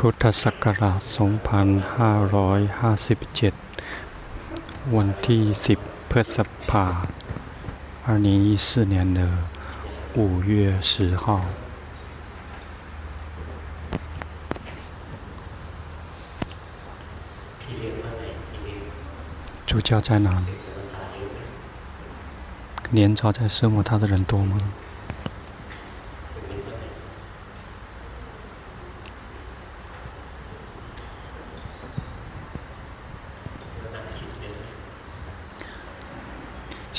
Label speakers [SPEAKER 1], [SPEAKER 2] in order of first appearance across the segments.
[SPEAKER 1] พุทธศักราช 2557 วันที่ 10พฤษภา2014年的5月10号主教在哪里？连招在奢摩他的人多吗？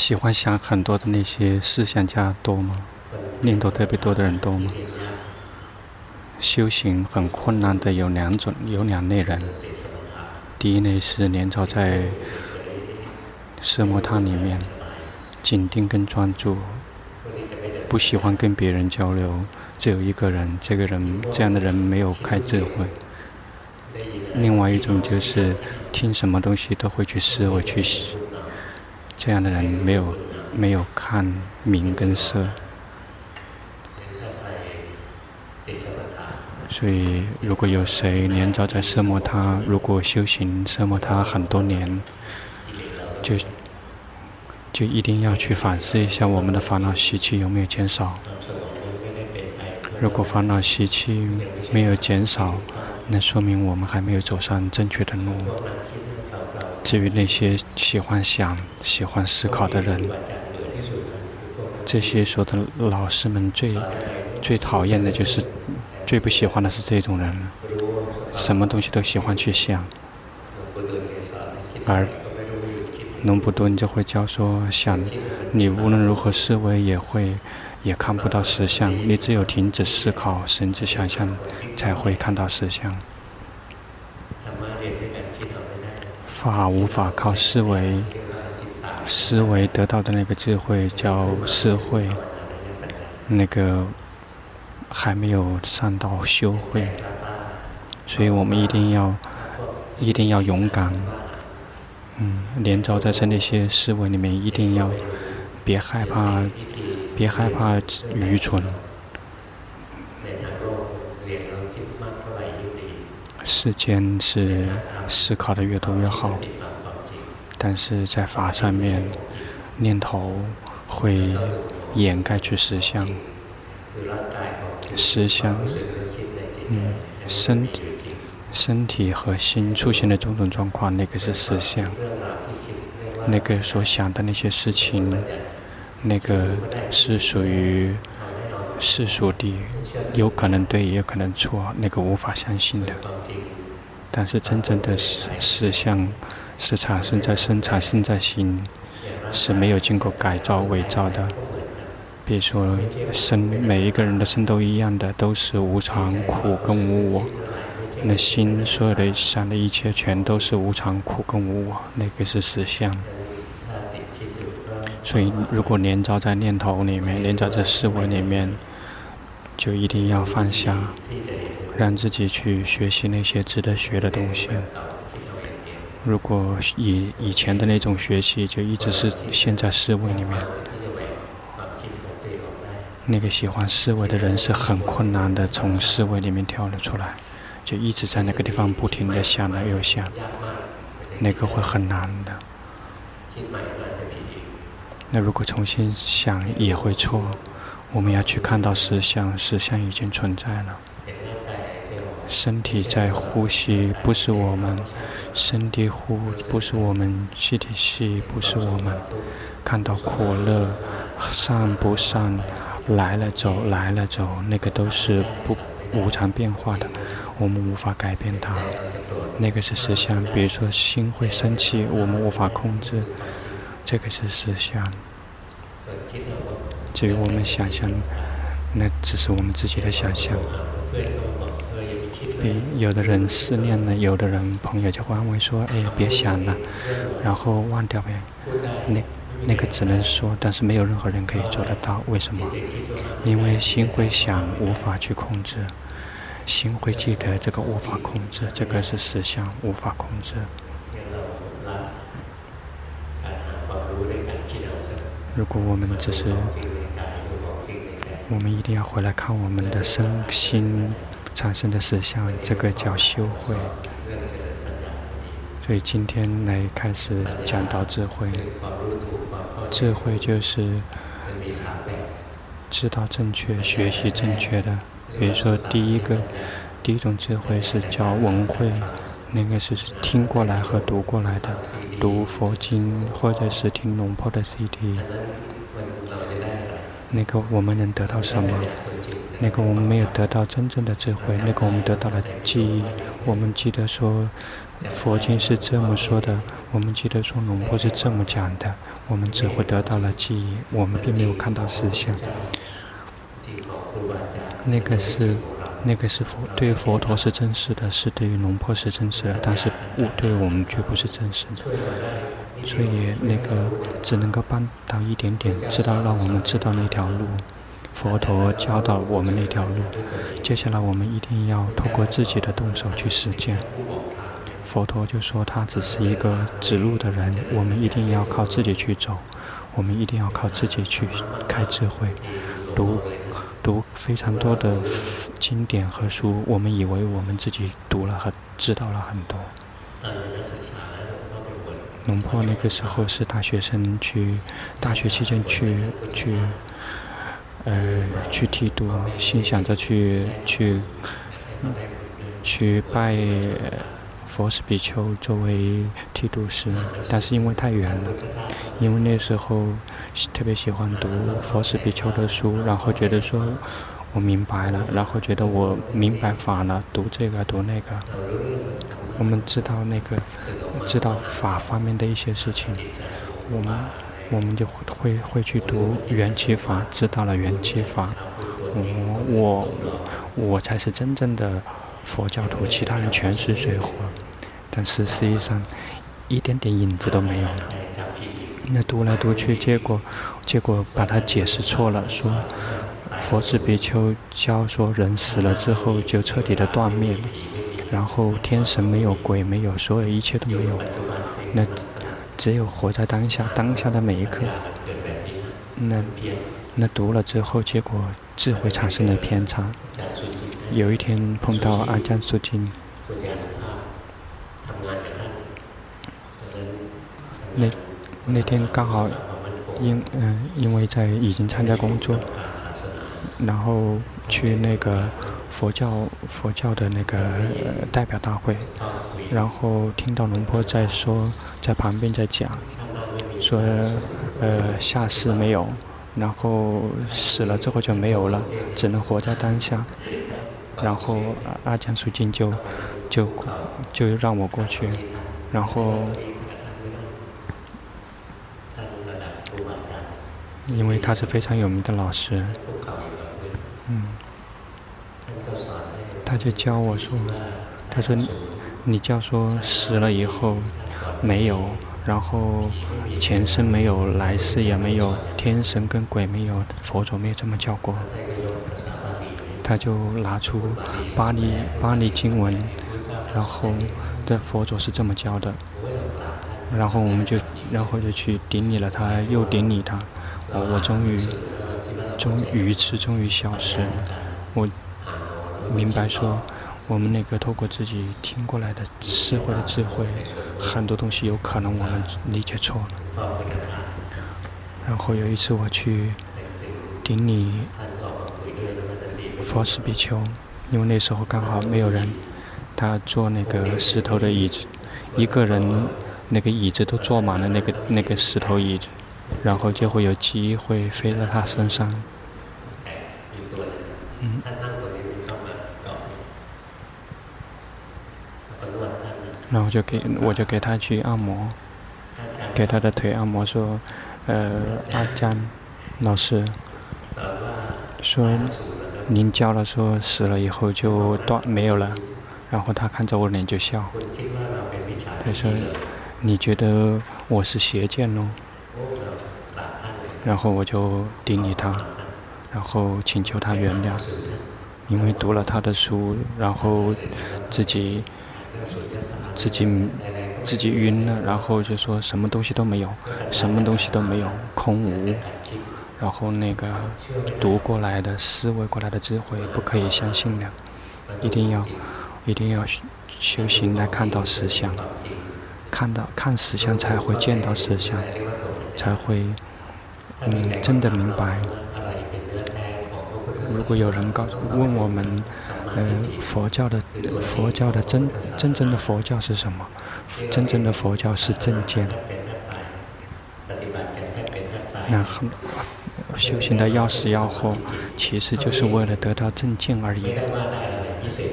[SPEAKER 1] 喜欢想很多的那些思想家多吗？念头特别多的人多吗？修行很困难的有两种，有两类人。第一类是连招在奢摩他里面，紧盯跟专注，不喜欢跟别人交流，只有一个人。这个人这样的人没有开智慧。另外一种就是听什么东西都会去思维去想。这样的人没有没有看名跟色，所以如果有谁年早在奢摩他，如果修行奢摩他很多年，就就一定要去反思一下我们的烦恼习气有没有减少。如果烦恼习气没有减少，那说明我们还没有走上正确的路。至于那些喜欢想、喜欢思考的人，这些所有的老师们最最讨厌的就是，最不喜欢的是这种人，什么东西都喜欢去想。而龙布顿就会教说：想，你无论如何思维，也会也看不到实相。你只有停止思考、甚至想象，才会看到实相。法无法靠思维，思维得到的那个智慧叫思慧，那个还没有上到修慧，所以我们一定要，一定要勇敢，嗯，连招在那些思维里面，一定要别害怕，别害怕愚蠢。世间是思考的越多越好，但是在法上面，念头会掩盖去实相。实相，嗯，身体身体和心出现的种种状况，那个是实相。那个所想的那些事情，那个是属于世俗的。有可能对，也有可能错，那个无法相信的。但是真正的实实相是产生在身，产生在心，是没有经过改造伪造的。比如说身，每一个人的身都一样的，都是无常、苦跟无我。那心所有的想的一切，全都是无常、苦跟无我，那个是实相。所以，如果连招在念头里面，连招在思维里面。就一定要放下，让自己去学习那些值得学的东西。如果以以前的那种学习，就一直是陷在思维里面，那个喜欢思维的人是很困难的，从思维里面跳了出来，就一直在那个地方不停的想了又想，那个会很难的。那如果重新想也会错。我们要去看到实相，实相已经存在了。身体在呼吸，不是我们；身体呼，不是我们；气体吸，不是我们。看到苦乐，善不善，来了走，来了走，那个都是不无常变化的，我们无法改变它。那个是实相。比如说心会生气，我们无法控制，这个是实相。至于我们想象，那只是我们自己的想象。有的人思念了，有的人朋友就会安慰说：“哎，别想了，然后忘掉呗。”那那个只能说，但是没有任何人可以做得到。为什么？因为心会想，无法去控制；心会记得，这个无法控制。这个是实相，无法控制。如果我们只是，我们一定要回来看我们的身心产生的实相，这个叫修慧。所以今天来开始讲到智慧。智慧就是知道正确、学习正确的。比如说，第一个，第一种智慧是叫闻慧，那个是听过来和读过来的，读佛经或者是听龙婆的 CD。那个我们能得到什么？那个我们没有得到真正的智慧，那个我们得到了记忆。我们记得说，佛经是这么说的，我们记得说龙婆是这么讲的，我们只会得到了记忆，我们并没有看到实相。那个是，那个是佛，对于佛陀是真实的，是对于龙婆是真实的，但是我对于我们绝不是真实的。所以那个只能够帮到一点点，知道让我们知道那条路。佛陀教导我们那条路，接下来我们一定要透过自己的动手去实践。佛陀就说他只是一个指路的人，我们一定要靠自己去走，我们一定要靠自己去开智慧，读读非常多的经典和书，我们以为我们自己读了和知道了很多。龙婆那个时候是大学生去，去大学期间去去，呃，去剃度，心想着去去去拜佛氏比丘作为剃度师，但是因为太远了，因为那时候特别喜欢读佛氏比丘的书，然后觉得说我明白了，然后觉得我明白法了，读这个读那个。我们知道那个，知道法方面的一些事情，我们我们就会会去读缘起法，知道了缘起法，我我我才是真正的佛教徒，其他人全是水火，但是实际上一点点影子都没有了。那读来读去，结果结果把它解释错了，说佛是比丘教说人死了之后就彻底的断灭了。然后天神没有，鬼没有，所有一切都没有，那只有活在当下，当下的每一刻。那那读了之后，结果智慧产生了偏差。有一天碰到阿江素金，那那天刚好因嗯、呃、因为在已经参加工作，然后去那个。佛教佛教的那个代表大会，然后听到龙婆在说，在旁边在讲，说呃下世没有，然后死了之后就没有了，只能活在当下。然后阿阿江素静就就就让我过去，然后因为他是非常有名的老师，嗯。他就教我说：“他说，你教说死了以后没有，然后前生没有，来世也没有，天神跟鬼没有，佛祖没有这么教过。”他就拿出巴利巴利经文，然后的佛祖是这么教的，然后我们就然后就去顶礼了他，又顶礼他，我我终于终于此终于消失，我。明白说，我们那个透过自己听过来的智慧的智慧，很多东西有可能我们理解错了。然后有一次我去顶礼佛氏比丘，因为那时候刚好没有人，他坐那个石头的椅子，一个人那个椅子都坐满了那个那个石头椅子，然后就会有机会飞到他身上。嗯。然后就给我就给他去按摩，给他的腿按摩说，呃，阿江老师说，您教了说死了以后就断没有了，然后他看着我脸就笑，他说，你觉得我是邪见喽？然后我就顶礼他，然后请求他原谅，因为读了他的书，然后自己。自己自己晕了，然后就说什么东西都没有，什么东西都没有，空无。然后那个读过来的、思维过来的智慧不可以相信了。一定要，一定要修行来看到实相，看到看实相才会见到实相，才会嗯真的明白。如果有人告诉问我们，呃，佛教的佛教的真真正的佛教是什么？真正的佛教是正见。那很修行的要死要活，其实就是为了得到正见而已，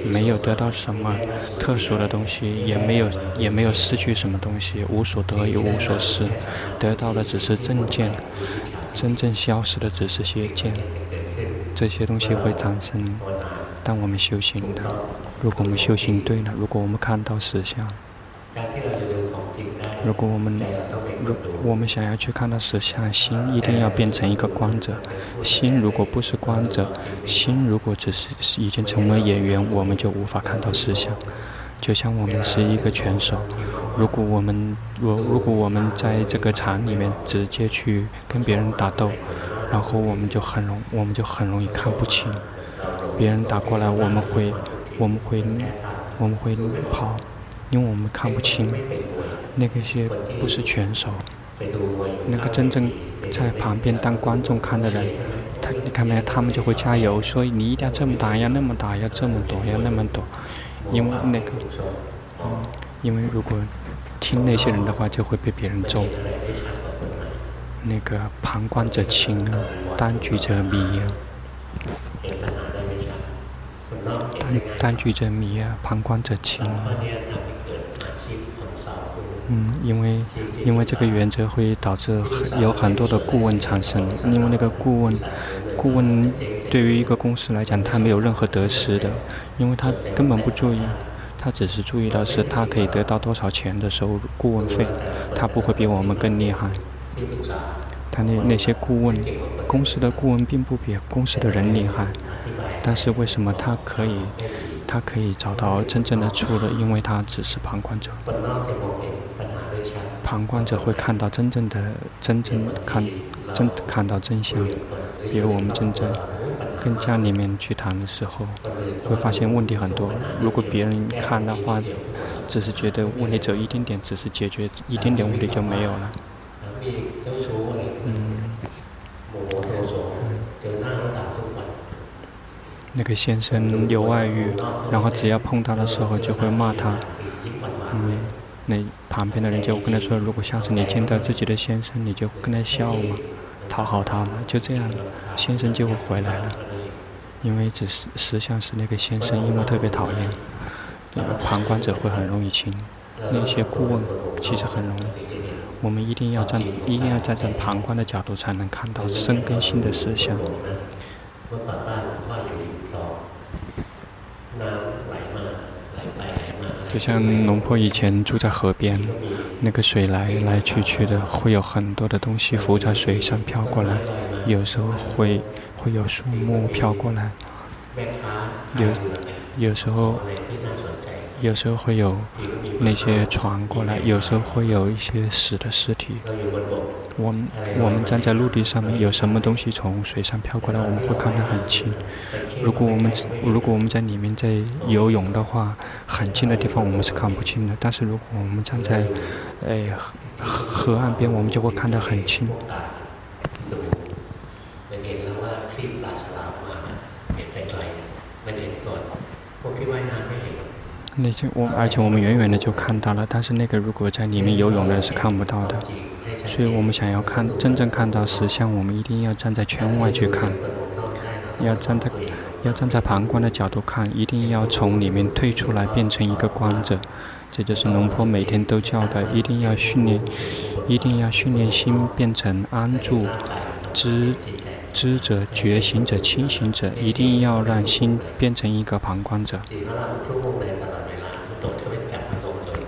[SPEAKER 1] 没有得到什么特殊的东西，也没有也没有失去什么东西，无所得也无所失，得到的只是正见，真正消失的只是邪见。这些东西会产生，当我们修行的，如果我们修行对了，如果我们看到实相，如果我们如我们想要去看到实相，心一定要变成一个光者。心如果不是光者，心如果只是已经成为演员，我们就无法看到实相。就像我们是一个拳手，如果我们如如果我们在这个场里面直接去跟别人打斗。然后我们就很容，我们就很容易看不清，别人打过来，我们会，我们会，我们会跑，因为我们看不清。那个些不是拳手，那个真正在旁边当观众看的人，他你看没有？他们就会加油，所以你一定要这么打，要那么打，要这么躲，要那么躲，因为那个，嗯，因为如果听那些人的话，就会被别人揍。那个旁观者清，当局者迷。当当局者迷啊，旁观者清。嗯，因为因为这个原则会导致有很多的顾问产生，因为那个顾问顾问对于一个公司来讲，他没有任何得失的，因为他根本不注意，他只是注意到是他可以得到多少钱的收入顾问费，他不会比我们更厉害。他那那些顾问，公司的顾问并不比公司的人厉害，但是为什么他可以，他可以找到真正的出路？因为他只是旁观者。旁观者会看到真正的，真正看，真看到真相。比如我们真正跟家里面去谈的时候，会发现问题很多。如果别人看的话，只是觉得问题只有一点点，只是解决一点点问题就没有了。那个先生有外遇，然后只要碰他的时候就会骂他。嗯，那旁边的人就跟他说：“如果下次你见到自己的先生，你就跟他笑嘛，讨好他嘛。”就这样，先生就会回来了。因为只是实相是那个先生，因为特别讨厌，那个旁观者会很容易亲。那些顾问其实很容易。我们一定要站，一定要站在旁观的角度，才能看到深根性的就像龙婆以前住在河边，那个水来来去去的，会有很多的东西浮在水上飘过来，有时候会会有树木飘过来，有有时候有时候会有那些船过来，有时候会有一些死的尸体。我们我们站在陆地上面，有什么东西从水上飘过来，我们会看得很清。如果我们如果我们在里面在游泳的话，很近的地方我们是看不清的。但是如果我们站在，哎河河岸边，我们就会看得很清。那些我而且我们远远的就看到了，但是那个如果在里面游泳的人是看不到的。所以我们想要看真正看到实相，我们一定要站在圈外去看，要站在要站在旁观的角度看，一定要从里面退出来，变成一个观者。这就是龙坡每天都教的，一定要训练，一定要训练心变成安住、知知者、觉醒者、清醒者，一定要让心变成一个旁观者。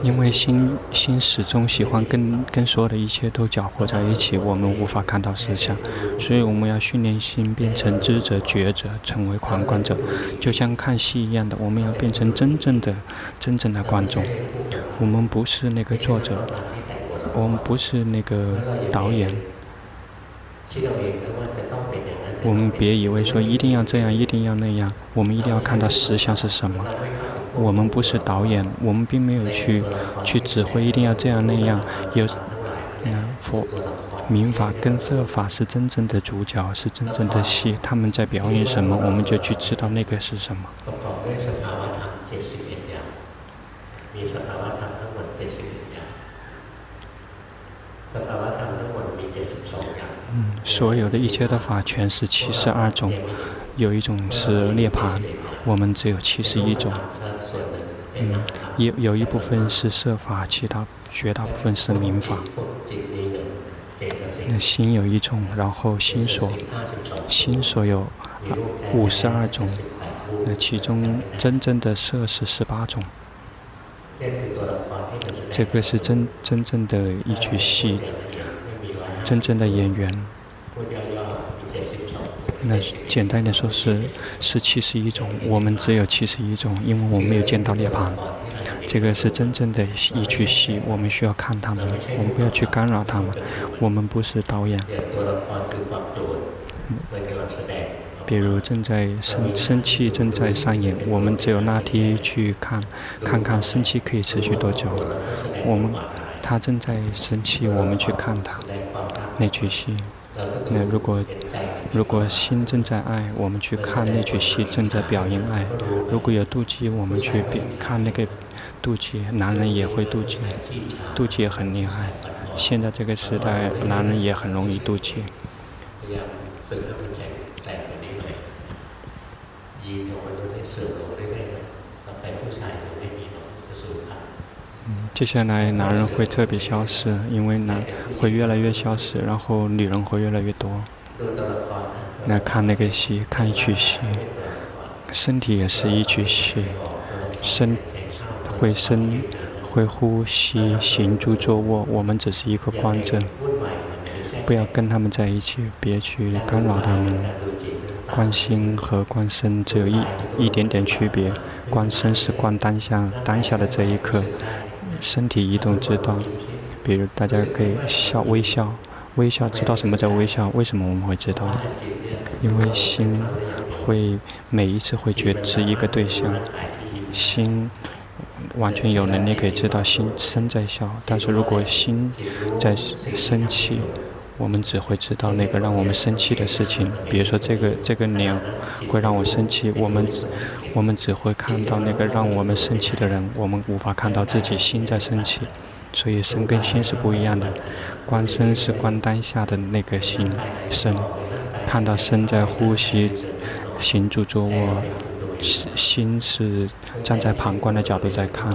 [SPEAKER 1] 因为心心始终喜欢跟跟所有的一切都搅和在一起，我们无法看到实相，所以我们要训练心变成知者、觉者，成为旁观者，就像看戏一样的，我们要变成真正的、真正的观众。我们不是那个作者，我们不是那个导演，我们别以为说一定要这样，一定要那样，我们一定要看到实相是什么。我们不是导演，我们并没有去去指挥，一定要这样那样。有，那佛、明法跟色法是真正的主角，是真正的戏，他们在表演什么，我们就去知道那个是什么。嗯，所有的一切的法全是七十二种，有一种是涅槃，我们只有七十一种。嗯，有有一部分是色法，其他绝大部分是明法。那心有一种，然后心所，心所有五十二种，那其中真正的色是十八种。这个是真真正的一出戏，真正的演员。那简单点说是是七十一种，我们只有七十一种，因为我们没有见到涅槃。这个是真正的一出戏，我们需要看他们，我们不要去干扰他们，我们不是导演。比如正在生生气正在上演，我们只有那天去看，看看生气可以持续多久。我们他正在生气，我们去看他那出戏。那如果如果心正在爱，我们去看那出戏正在表演爱。如果有妒忌，我们去看那个妒忌。男人也会妒忌，妒忌很厉害。现在这个时代，男人也很容易妒忌。接下来男人会特别消失，因为男会越来越消失，然后女人会越来越多。来看那个戏，看一曲戏，身体也是一曲戏，身会身会呼吸，行住坐卧，我们只是一个观者，不要跟他们在一起，别去干扰他们。观心和观身只有一一点点区别，观身是观当下，当下的这一刻，身体移动之道。比如大家可以笑微笑，微笑知道什么叫微笑？为什么我们会知道？因为心会每一次会觉知一个对象，心完全有能力可以知道心身在笑，但是如果心在生气。我们只会知道那个让我们生气的事情，比如说这个这个脸会让我生气，我们我们只会看到那个让我们生气的人，我们无法看到自己心在生气，所以身跟心是不一样的。观身是观当下的那个心身，看到身在呼吸、行住坐卧，心是站在旁观的角度在看。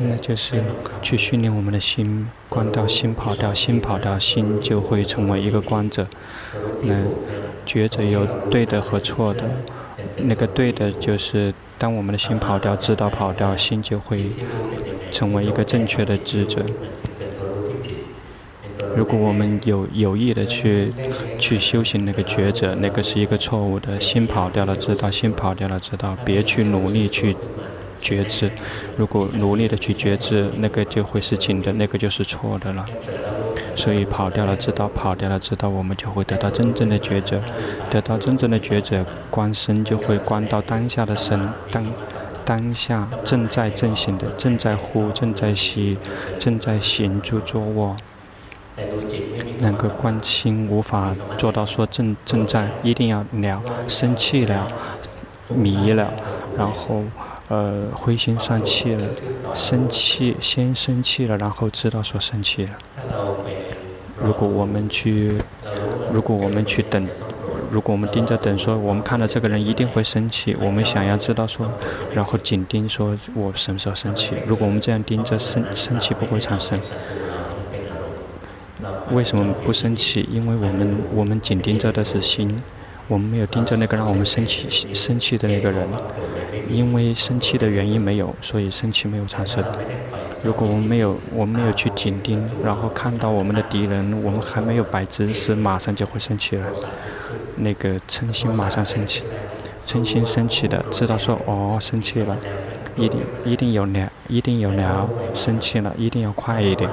[SPEAKER 1] 那就是去训练我们的心，观到心跑掉，心跑掉，心就会成为一个观者。那觉者有对的和错的，那个对的就是当我们的心跑掉，知道跑掉，心就会成为一个正确的知者。如果我们有有意的去去修行那个觉者，那个是一个错误的，心跑掉了，知道心跑掉了，知道，别去努力去。觉知，如果努力的去觉知，那个就会是紧的，那个就是错的了。所以跑掉了，知道跑掉了，知道我们就会得到真正的觉者，得到真正的觉者，观身就会观到当下的身，当当下正在正行的，正在呼，正在吸，正在行住坐卧。那个观心无法做到说正正在，一定要了，生气了，迷了，然后。呃，灰心丧气了，生气先生气了，然后知道说生气了。如果我们去，如果我们去等，如果我们盯着等，说我们看到这个人一定会生气，我们想要知道说，然后紧盯说我什么时候生气。如果我们这样盯着生生气不会产生。为什么不生气？因为我们我们紧盯着的是心。我们没有盯着那个让我们生气生气的那个人，因为生气的原因没有，所以生气没有产生。如果我们没有，我们没有去紧盯，然后看到我们的敌人，我们还没有摆姿势，马上就会生气了。那个嗔心马上生气，嗔心生气的知道说哦生气了，一定一定有聊，一定有聊，生气了，一定要快一点。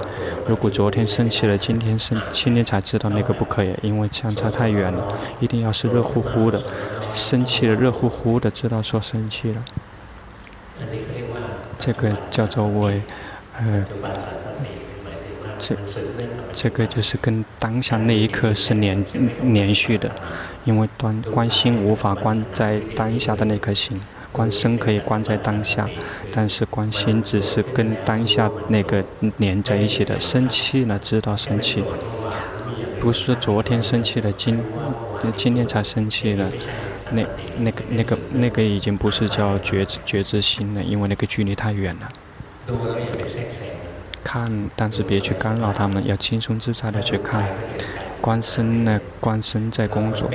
[SPEAKER 1] 如果昨天生气了，今天生，今天才知道那个不可以，因为相差太远了。一定要是热乎乎的，生气了，热乎乎的，知道说生气了。这个叫做为，呃，这这个就是跟当下那一刻是连连续的，因为端关心无法关在当下的那颗心。观身可以观在当下，但是观心只是跟当下那个连在一起的。生气了，知道生气，不是昨天生气了，今今天才生气了，那那个那个那个已经不是叫觉觉知心了，因为那个距离太远了。看，但是别去干扰他们，要轻松自在的去看。观身呢，观身在工作。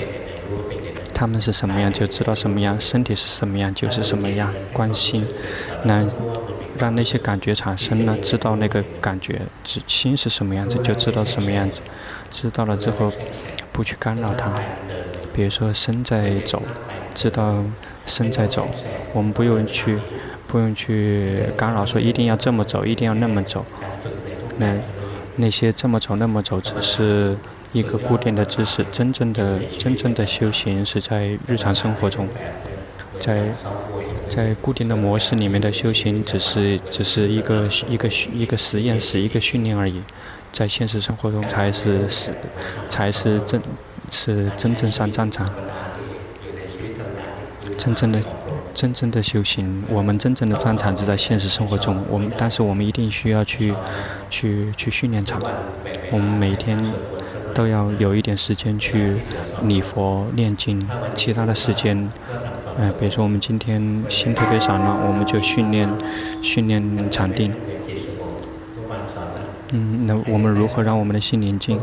[SPEAKER 1] 他们是什么样就知道什么样，身体是什么样就是什么样。关心，那让那些感觉产生了，知道那个感觉，知心是什么样子就知道什么样子。知道了之后，不去干扰它。比如说身在走，知道身在走，我们不用去，不用去干扰，说一定要这么走，一定要那么走。那那些这么走那么走，只是。一个固定的姿势，真正的真正的修行是在日常生活中，在在固定的模式里面的修行，只是只是一个一个一个实验室，一个训练而已，在现实生活中才是是才是真是真正上战场，真正的。真正的修行，我们真正的战场是在现实生活中。我们，但是我们一定需要去，去去训练场。我们每天都要有一点时间去礼佛念经，其他的时间，呃，比如说我们今天心特别散乱，我们就训练训练禅定。嗯，那我们如何让我们的心宁静？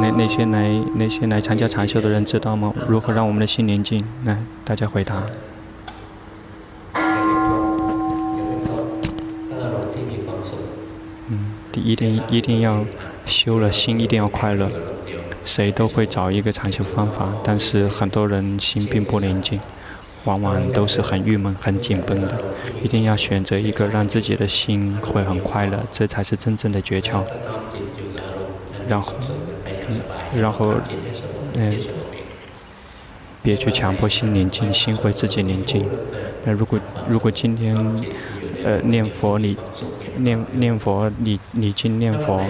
[SPEAKER 1] 那那些来那些来参加禅修的人知道吗？如何让我们的心宁静？来，大家回答。嗯一定一定要修了心，一定要快乐。谁都会找一个禅修方法，但是很多人心并不宁静，往往都是很郁闷、很紧绷的。一定要选择一个让自己的心会很快乐，这才是真正的诀窍。然后，然后，嗯，别去强迫心宁静，心会自己宁静。那如果如果今天，呃，念佛你。念念佛，礼礼经念佛，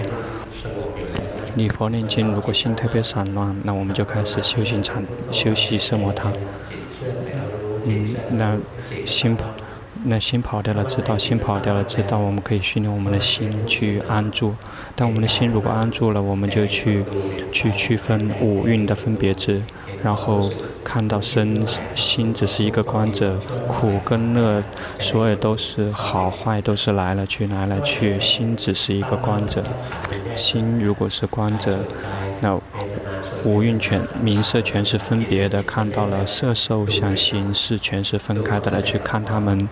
[SPEAKER 1] 礼佛念经。如果心特别散乱，那我们就开始修行禅，修习奢摩他。嗯，那心跑，那心跑掉了，知道心跑掉了，知道我们可以训练我们的心去安住。当我们的心如果安住了，我们就去去区分五蕴的分别执，然后。看到身心只是一个观者，苦跟乐，所有都是好坏，都是来了去，来了去。心只是一个观者，心如果是观者，那五蕴全名色全是分别的，看到了色受想行识全是分开的，来去看他们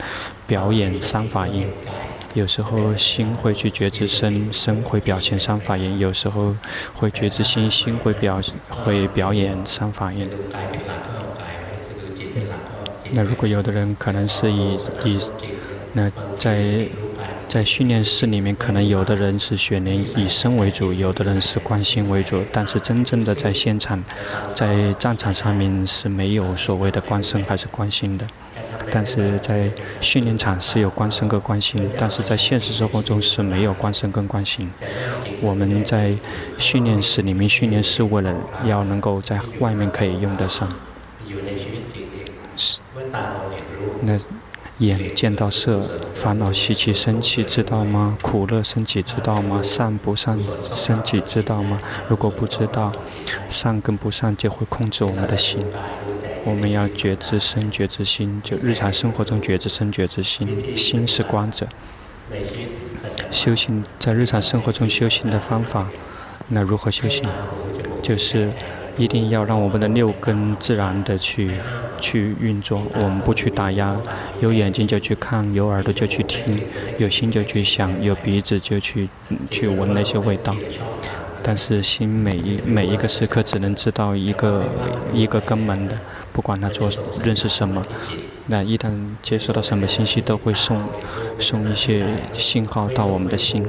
[SPEAKER 1] 表演三法印。有时候心会去觉知身，身会表现三法印；有时候会觉知心，心会表会表演三法印。那如果有的人可能是以以那在在训练室里面，可能有的人是学练以身为主，有的人是观心为主，但是真正的在现场，在战场上面是没有所谓的观身还是观心的。但是在训练场是有观身跟关心，但是在现实生活中是没有观身跟关心。我们在训练室里面训练是为了要能够在外面可以用得上。是，那眼见到色，烦恼习气生起，知道吗？苦乐生起，知道吗？善不善生起，知道吗？如果不知道，善跟不善就会控制我们的心。我们要觉知身，觉知心，就日常生活中觉知身，觉知心。心是观者。修行在日常生活中修行的方法，那如何修行？就是一定要让我们的六根自然的去去运作，我们不去打压。有眼睛就去看，有耳朵就去听，有心就去想，有鼻子就去去闻那些味道。但是心每一每一个时刻只能知道一个一个根本的，不管他做认识什么，那一旦接收到什么信息，都会送送一些信号到我们的心。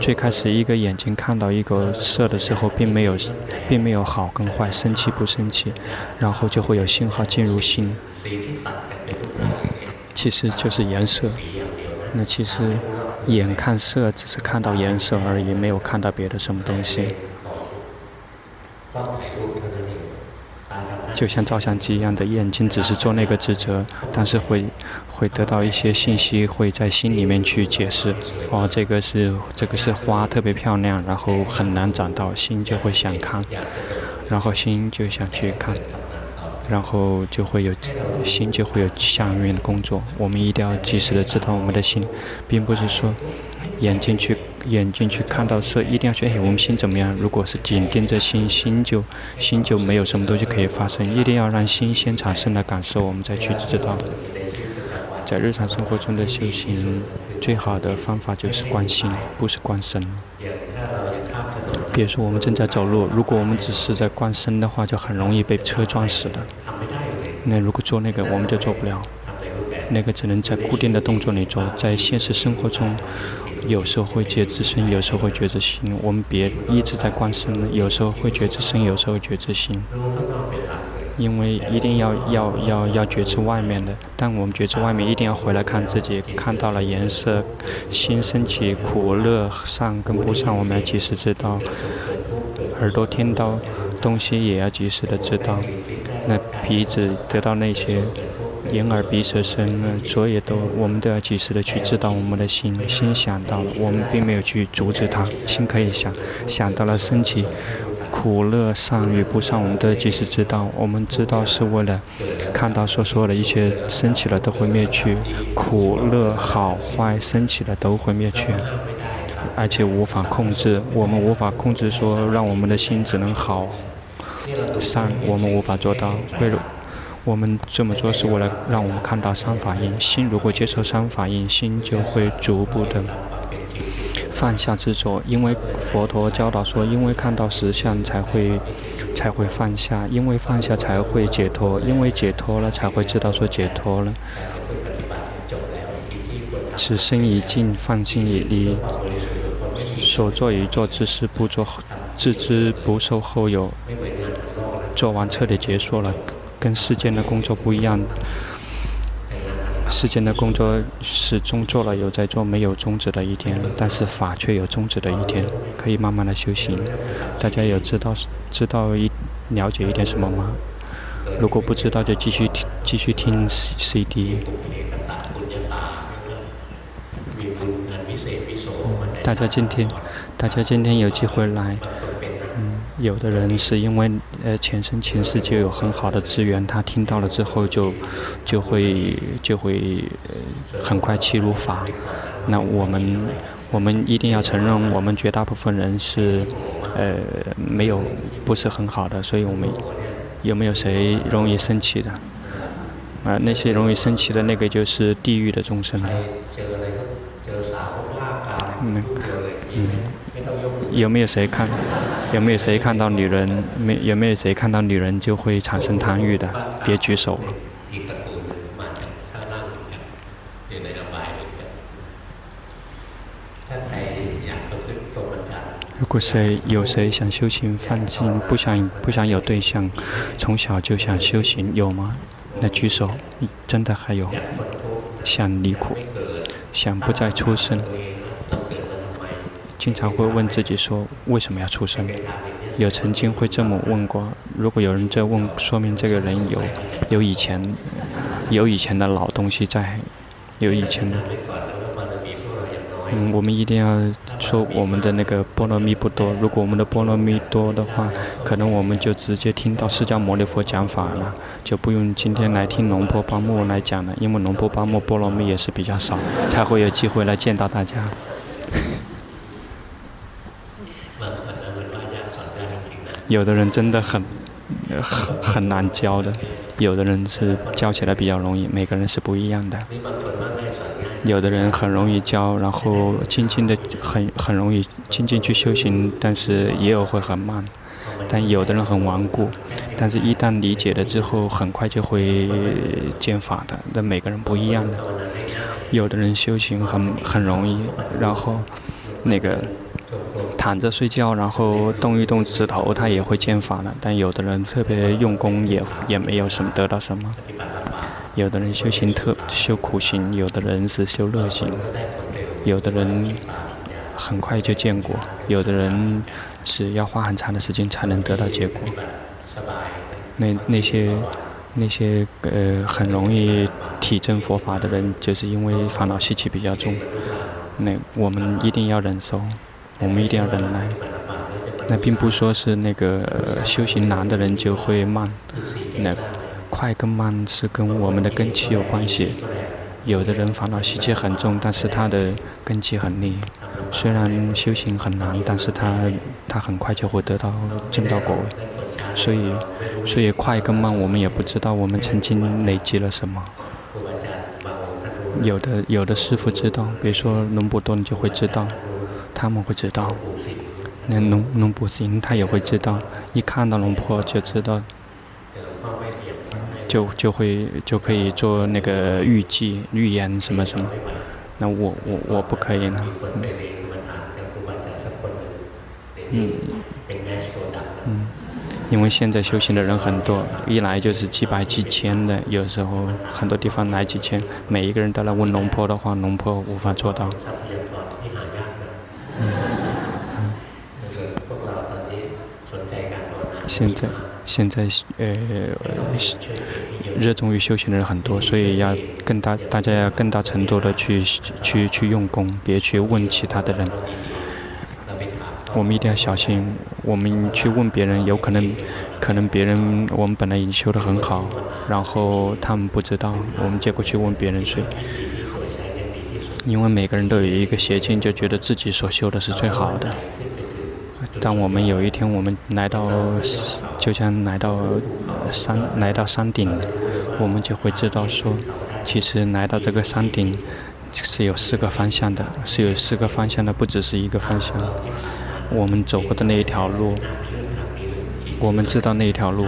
[SPEAKER 1] 最开始，一个眼睛看到一个色的时候，并没有并没有好跟坏，生气不生气，然后就会有信号进入心。其实就是颜色。那其实眼看色，只是看到颜色而已，没有看到别的什么东西。就像照相机一样的眼睛，只是做那个职责，但是会会得到一些信息，会在心里面去解释。哦，这个是这个是花，特别漂亮，然后很难长到，心就会想看，然后心就想去看，然后就会有心就会有下面的工作。我们一定要及时的知道我们的心，并不是说眼睛去。眼睛去看到色，一定要去。哎，我们心怎么样？如果是紧盯着心，心就心就没有什么东西可以发生。一定要让心先产生了感受，我们再去知道。在日常生活中的修行，最好的方法就是观心，不是观身。比如说，我们正在走路，如果我们只是在观身的话，就很容易被车撞死的。那如果做那个，我们就做不了。那个只能在固定的动作里做，在现实生活中。有时候会觉知身，有时候会觉知心。我们别一直在观身，有时候会觉知身，有时候觉知心。因为一定要要要要觉知外面的，但我们觉知外面，一定要回来看自己，看到了颜色，心升起苦乐上跟不上，我们要及时知道。耳朵听到东西也要及时的知道。那鼻子得到那些。眼耳鼻舌身呢，所有都，我们都要及时的去知道我们的心，心想到了，我们并没有去阻止它，心可以想，想到了升起苦乐上与不上，我们都及时知道，我们知道是为了看到所有的一切升起了都会灭去，苦乐好坏升起了都会灭去，而且无法控制，我们无法控制说让我们的心只能好善，我们无法做到，会。我们这么做是为了让我们看到三法印。心如果接受三法印，心就会逐步的放下执着。因为佛陀教导说，因为看到实相才会才会放下，因为放下才会解脱，因为解脱了才会知道说解脱了。此生已尽，放心已离，所作已作，知识不作，自知不受后有。做完彻底结束了。跟世间的工作不一样，世间的工作始终做了有在做，没有终止的一天，但是法却有终止的一天，可以慢慢的修行。大家有知道知道一了解一点什么吗？如果不知道就继续听继续听 CD。大家今天大家今天有机会来。有的人是因为呃前生前世就有很好的资源，他听到了之后就就会就会很快契入法。那我们我们一定要承认，我们绝大部分人是呃没有不是很好的，所以我们有没有谁容易生气的？啊、呃，那些容易生气的那个就是地狱的众生了。嗯嗯，有没有谁看？有没有谁看到女人？没有没有谁看到女人就会产生贪欲的？别举手了。如果谁有谁想修行放进，不想不想有对象，从小就想修行，有吗？那举手。真的还有，想离苦，想不再出生。经常会问自己说：“为什么要出生？”有曾经会这么问过。如果有人在问，说明这个人有有以前有以前的老东西在，有以前的。嗯，我们一定要说我们的那个波罗蜜不多。如果我们的波罗蜜多的话，可能我们就直接听到释迦牟尼佛讲法了，就不用今天来听龙婆巴木来讲了。因为龙婆巴木波罗蜜也是比较少，才会有机会来见到大家。有的人真的很，很很难教的，有的人是教起来比较容易，每个人是不一样的。有的人很容易教，然后静静的很很容易静静去修行，但是也有会很慢。但有的人很顽固，但是一旦理解了之后，很快就会见法的。但每个人不一样的，有的人修行很很容易，然后那个躺着睡觉，然后动一动指头，他也会见法的。但有的人特别用功也，也也没有什么得到什么。有的人修行特修苦行，有的人是修乐行，有的人很快就见果，有的人是要花很长的时间才能得到结果。那那些那些呃很容易体证佛法的人，就是因为烦恼习气比较重。那我们一定要忍受，我们一定要忍耐。那并不说是那个、修行难的人就会慢，那。快跟慢是跟我们的根气有关系。有的人烦恼习气很重，但是他的根器很利。虽然修行很难，但是他他很快就会得到正道果位。所以，所以快跟慢，我们也不知道我们曾经累积了什么。有的有的师傅知道，比如说龙普顿就会知道，他们会知道。那龙龙不行他也会知道，一看到龙婆就知道。就就会就可以做那个预计预言什么什么，那我我我不可以呢。嗯嗯，因为现在修行的人很多，一来就是几百几千的，有时候很多地方来几千，每一个人都来问龙婆的话，龙婆无法做到。嗯嗯，现在。现在呃，热衷于修行的人很多，所以要更大，大家要更大程度的去去去用功，别去问其他的人。我们一定要小心，我们去问别人，有可能可能别人我们本来已经修得很好，然后他们不知道，我们结果去问别人，所以因为每个人都有一个邪见，就觉得自己所修的是最好的。当我们有一天我们来到，就像来到山，来到山顶，我们就会知道说，其实来到这个山顶是有四个方向的，是有四个方向的，不只是一个方向。我们走过的那一条路，我们知道那一条路，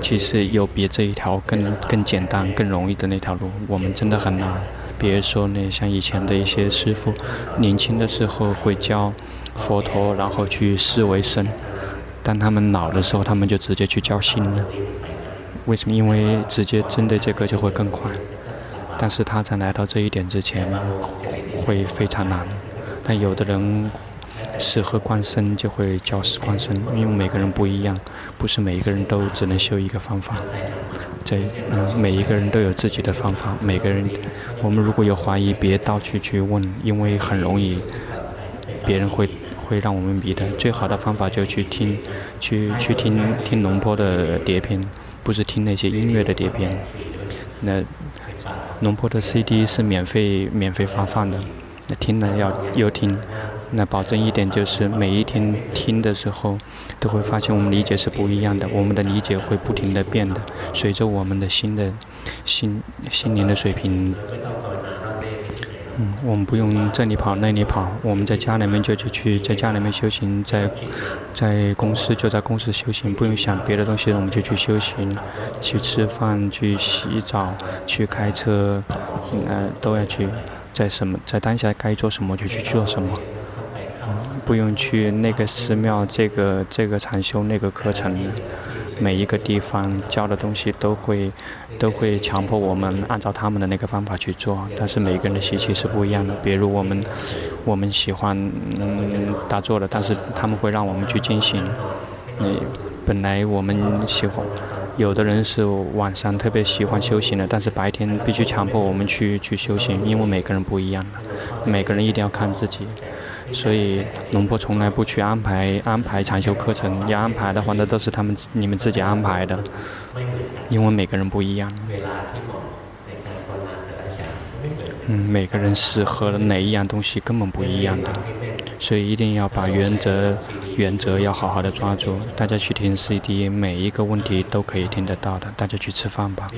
[SPEAKER 1] 其实有比这一条更更简单、更容易的那条路，我们真的很难。比如说那像以前的一些师傅，年轻的时候会教。佛陀，然后去视为圣。当他们老的时候，他们就直接去教心了。为什么？因为直接针对这个就会更快。但是他在来到这一点之前，会非常难。但有的人适合观身，就会教观身。因为每个人不一样，不是每一个人都只能修一个方法。这，嗯，每一个人都有自己的方法。每个人，我们如果有怀疑，别到处去问，因为很容易，别人会。会让我们迷的。最好的方法就去听，去去听听龙坡的碟片，不是听那些音乐的碟片。那龙坡的 CD 是免费免费发放的，那听了要又听，那保证一点就是每一天听的时候，都会发现我们理解是不一样的，我们的理解会不停的变的，随着我们的心的心心灵的水平。嗯，我们不用这里跑那里跑，我们在家里面就去去，在家里面修行，在在公司就在公司修行，不用想别的东西，我们就去修行，去吃饭，去洗澡，去开车，呃，都要去，在什么在当下该做什么就去做什么，不用去那个寺庙，这个这个禅修那个课程。每一个地方教的东西都会，都会强迫我们按照他们的那个方法去做，但是每个人的习气是不一样的。比如我们，我们喜欢嗯打坐的，但是他们会让我们去进行。你本来我们喜欢，有的人是晚上特别喜欢修行的，但是白天必须强迫我们去去修行，因为每个人不一样，每个人一定要看自己。所以龙婆从来不去安排安排禅修课程，要安排的话，那都是他们你们自己安排的，因为每个人不一样。嗯，每个人适合哪一样东西根本不一样的，所以一定要把原则原则要好好的抓住。大家去听 CD，每一个问题都可以听得到的。大家去吃饭吧。